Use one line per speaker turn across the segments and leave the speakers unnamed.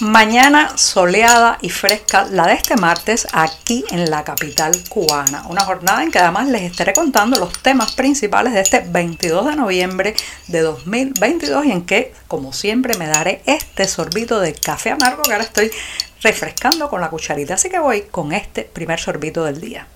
Mañana soleada y fresca, la de este martes aquí en la capital cubana. Una jornada en que además les estaré contando los temas principales de este 22 de noviembre de 2022 y en que, como siempre, me daré este sorbito de café amargo que ahora estoy refrescando con la cucharita. Así que voy con este primer sorbito del día.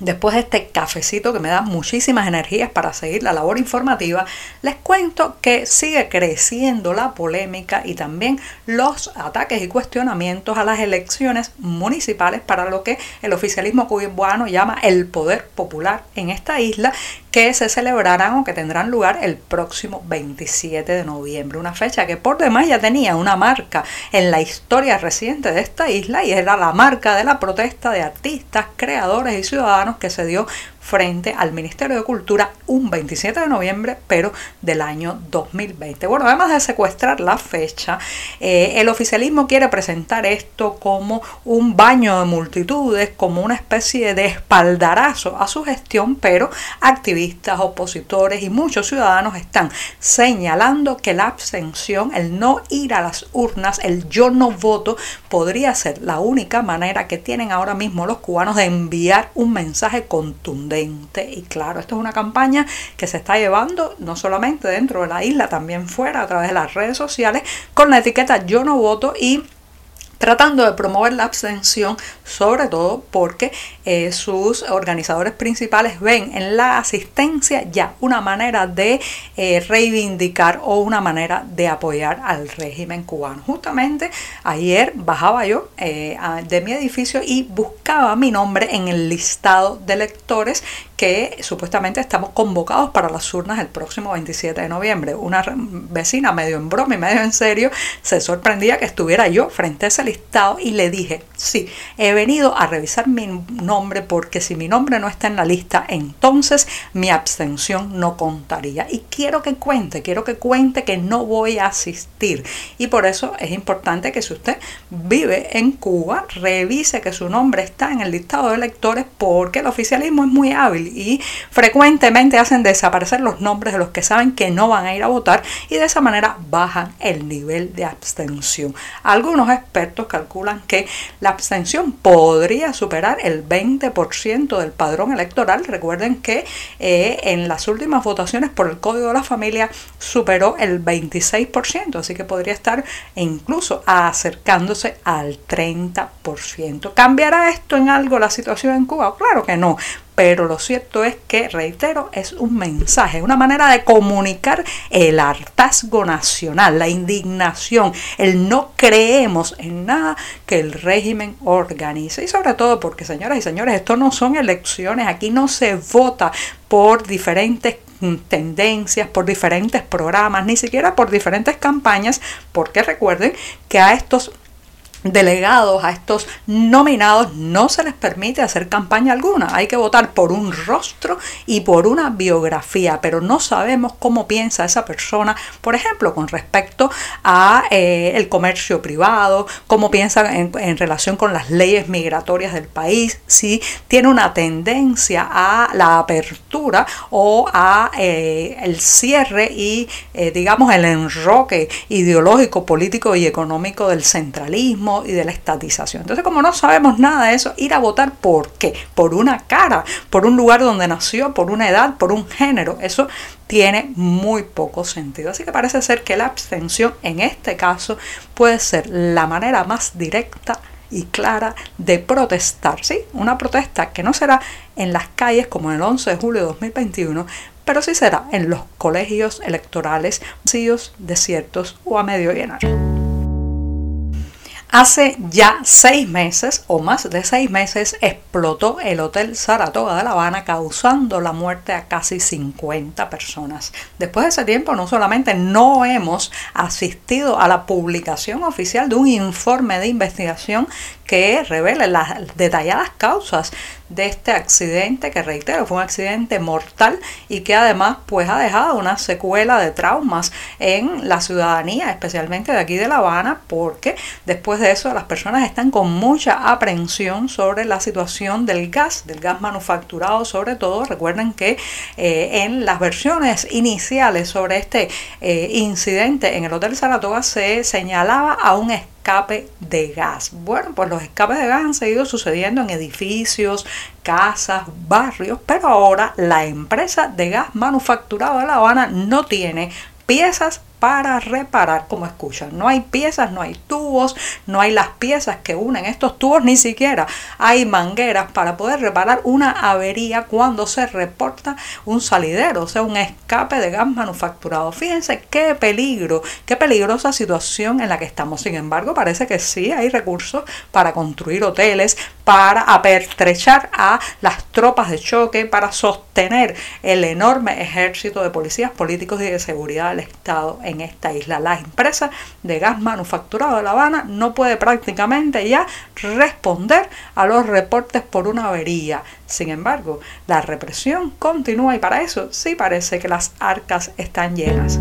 Después de este cafecito que me da muchísimas energías para seguir la labor informativa, les cuento que sigue creciendo la polémica y también los ataques y cuestionamientos a las elecciones municipales para lo que el oficialismo cubano llama el poder popular en esta isla que se celebrarán o que tendrán lugar el próximo 27 de noviembre, una fecha que por demás ya tenía una marca en la historia reciente de esta isla y era la marca de la protesta de artistas, creadores y ciudadanos que se dio frente al Ministerio de Cultura un 27 de noviembre, pero del año 2020. Bueno, además de secuestrar la fecha, eh, el oficialismo quiere presentar esto como un baño de multitudes, como una especie de espaldarazo a su gestión, pero activistas, opositores y muchos ciudadanos están señalando que la abstención, el no ir a las urnas, el yo no voto, podría ser la única manera que tienen ahora mismo los cubanos de enviar un mensaje contundente y claro, esto es una campaña que se está llevando no solamente dentro de la isla, también fuera a través de las redes sociales con la etiqueta yo no voto y tratando de promover la abstención, sobre todo porque eh, sus organizadores principales ven en la asistencia ya una manera de eh, reivindicar o una manera de apoyar al régimen cubano. Justamente ayer bajaba yo eh, de mi edificio y buscaba mi nombre en el listado de electores que supuestamente estamos convocados para las urnas el próximo 27 de noviembre. Una vecina medio en broma y medio en serio se sorprendía que estuviera yo frente a ese listado y le dije, sí, he venido a revisar mi nombre porque si mi nombre no está en la lista, entonces mi abstención no contaría. Y quiero que cuente, quiero que cuente que no voy a asistir. Y por eso es importante que si usted vive en Cuba, revise que su nombre está en el listado de electores porque el oficialismo es muy hábil y frecuentemente hacen desaparecer los nombres de los que saben que no van a ir a votar y de esa manera bajan el nivel de abstención. Algunos expertos calculan que la abstención podría superar el 20% del padrón electoral. Recuerden que eh, en las últimas votaciones por el Código de la Familia superó el 26%, así que podría estar incluso acercándose al 30%. ¿Cambiará esto en algo la situación en Cuba? Claro que no, pero lo cierto es que, reitero, es un mensaje, una manera de comunicar el hartazgo nacional, la indignación, el no creemos en nada que el régimen organice. Y sobre todo porque, señoras y señores, esto no son elecciones, aquí no se vota por diferentes tendencias, por diferentes programas, ni siquiera por diferentes campañas, porque recuerden que a estos delegados, a estos nominados, no se les permite hacer campaña alguna. Hay que votar por un rostro y por una biografía, pero no sabemos cómo piensa esa persona, por ejemplo, con respecto a eh, el comercio privado, cómo piensa en, relación con las leyes migratorias del país, si tiene una tendencia a la apertura o a eh, el cierre y eh, digamos el enroque ideológico, político y económico del centralismo y de la estatización. Entonces, como no sabemos nada de eso, ir a votar por qué? Por una cara, por un lugar donde nació, por una edad, por un género. Eso tiene muy poco sentido. Así que parece ser que la abstención en este caso puede ser la manera más directa y clara de protestar, ¿sí? Una protesta que no será en las calles como el 11 de julio de 2021, pero sí será en los colegios electorales vacíos, desiertos o a medio llenar. Hace ya seis meses o más de seis meses explotó el Hotel Saratoga de La Habana causando la muerte a casi 50 personas. Después de ese tiempo no solamente no hemos asistido a la publicación oficial de un informe de investigación que revele las detalladas causas de este accidente que reitero fue un accidente mortal y que además pues ha dejado una secuela de traumas en la ciudadanía, especialmente de aquí de La Habana, porque después de eso las personas están con mucha aprensión sobre la situación del gas, del gas manufacturado sobre todo. Recuerden que eh, en las versiones iniciales sobre este eh, incidente en el Hotel Saratoga se señalaba a un escape de gas. Bueno, pues los escapes de gas han seguido sucediendo en edificios, casas, barrios, pero ahora la empresa de gas manufacturado de La Habana no tiene piezas para reparar, como escuchan. No hay piezas, no hay tubos, no hay las piezas que unen estos tubos, ni siquiera hay mangueras para poder reparar una avería cuando se reporta un salidero, o sea, un escape de gas manufacturado. Fíjense qué peligro, qué peligrosa situación en la que estamos. Sin embargo, parece que sí hay recursos para construir hoteles, para apertrechar a las tropas de choque, para sostener el enorme ejército de policías políticos y de seguridad del Estado en esta isla. La empresa de gas manufacturado de La Habana no puede prácticamente ya responder a los reportes por una avería. Sin embargo, la represión continúa y para eso sí parece que las arcas están llenas.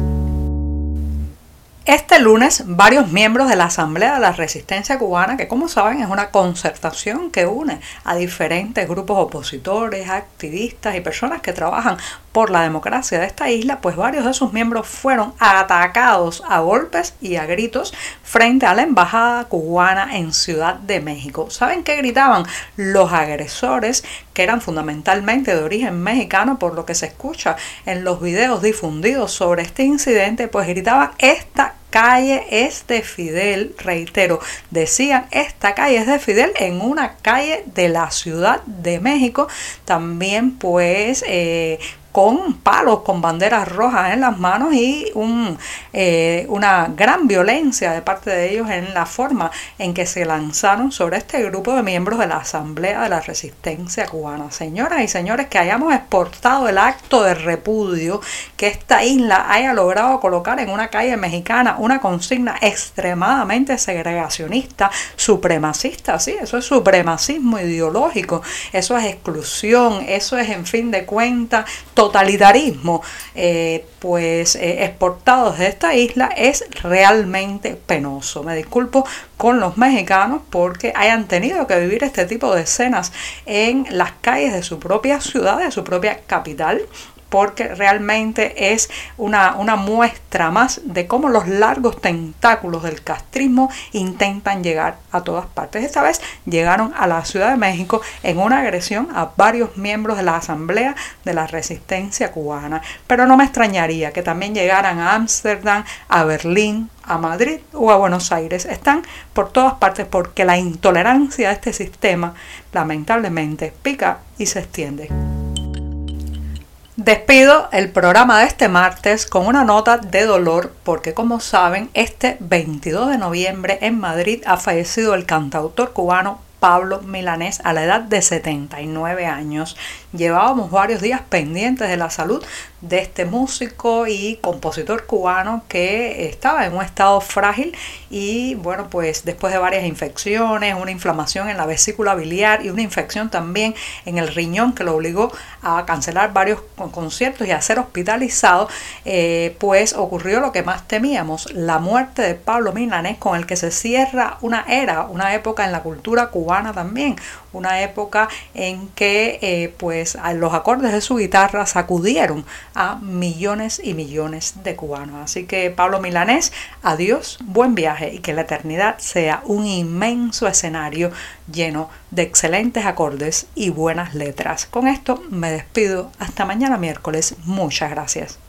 Este lunes, varios miembros de la Asamblea de la Resistencia Cubana, que como saben es una concertación que une a diferentes grupos opositores, activistas y personas que trabajan por la democracia de esta isla, pues varios de sus miembros fueron atacados a golpes y a gritos frente a la embajada cubana en Ciudad de México. ¿Saben qué gritaban los agresores que eran fundamentalmente de origen mexicano por lo que se escucha en los videos difundidos sobre este incidente? Pues gritaban esta calle es de Fidel, reitero, decían esta calle es de Fidel en una calle de la Ciudad de México, también pues eh, con palos, con banderas rojas en las manos y un, eh, una gran violencia de parte de ellos en la forma en que se lanzaron sobre este grupo de miembros de la Asamblea de la Resistencia Cubana. Señoras y señores, que hayamos exportado el acto de repudio que esta isla haya logrado colocar en una calle mexicana una consigna extremadamente segregacionista, supremacista, sí, eso es supremacismo ideológico, eso es exclusión, eso es en fin de cuentas totalitarismo eh, pues eh, exportados de esta isla es realmente penoso. Me disculpo con los mexicanos porque hayan tenido que vivir este tipo de escenas en las calles de su propia ciudad, de su propia capital porque realmente es una, una, muestra más de cómo los largos tentáculos del castrismo intentan llegar a todas partes. Esta vez llegaron a la Ciudad de México en una agresión a varios miembros de la Asamblea de la Resistencia Cubana, pero no me extrañaría que también llegaran a Ámsterdam, a Berlín, a Madrid o a Buenos Aires. Están por todas partes porque la intolerancia de este sistema lamentablemente pica y se extiende. Despido el programa de este martes con una nota de dolor porque como saben, este 22 de noviembre en Madrid ha fallecido el cantautor cubano Pablo Milanés a la edad de 79 años. Llevábamos varios días pendientes de la salud de este músico y compositor cubano que estaba en un estado frágil y bueno pues después de varias infecciones, una inflamación en la vesícula biliar y una infección también en el riñón que lo obligó a cancelar varios conciertos y a ser hospitalizado, eh, pues ocurrió lo que más temíamos, la muerte de Pablo Milanés con el que se cierra una era, una época en la cultura también, una época en que eh, pues los acordes de su guitarra sacudieron a millones y millones de cubanos. Así que Pablo Milanés, adiós, buen viaje y que la eternidad sea un inmenso escenario lleno de excelentes acordes y buenas letras. Con esto me despido. Hasta mañana miércoles. Muchas gracias.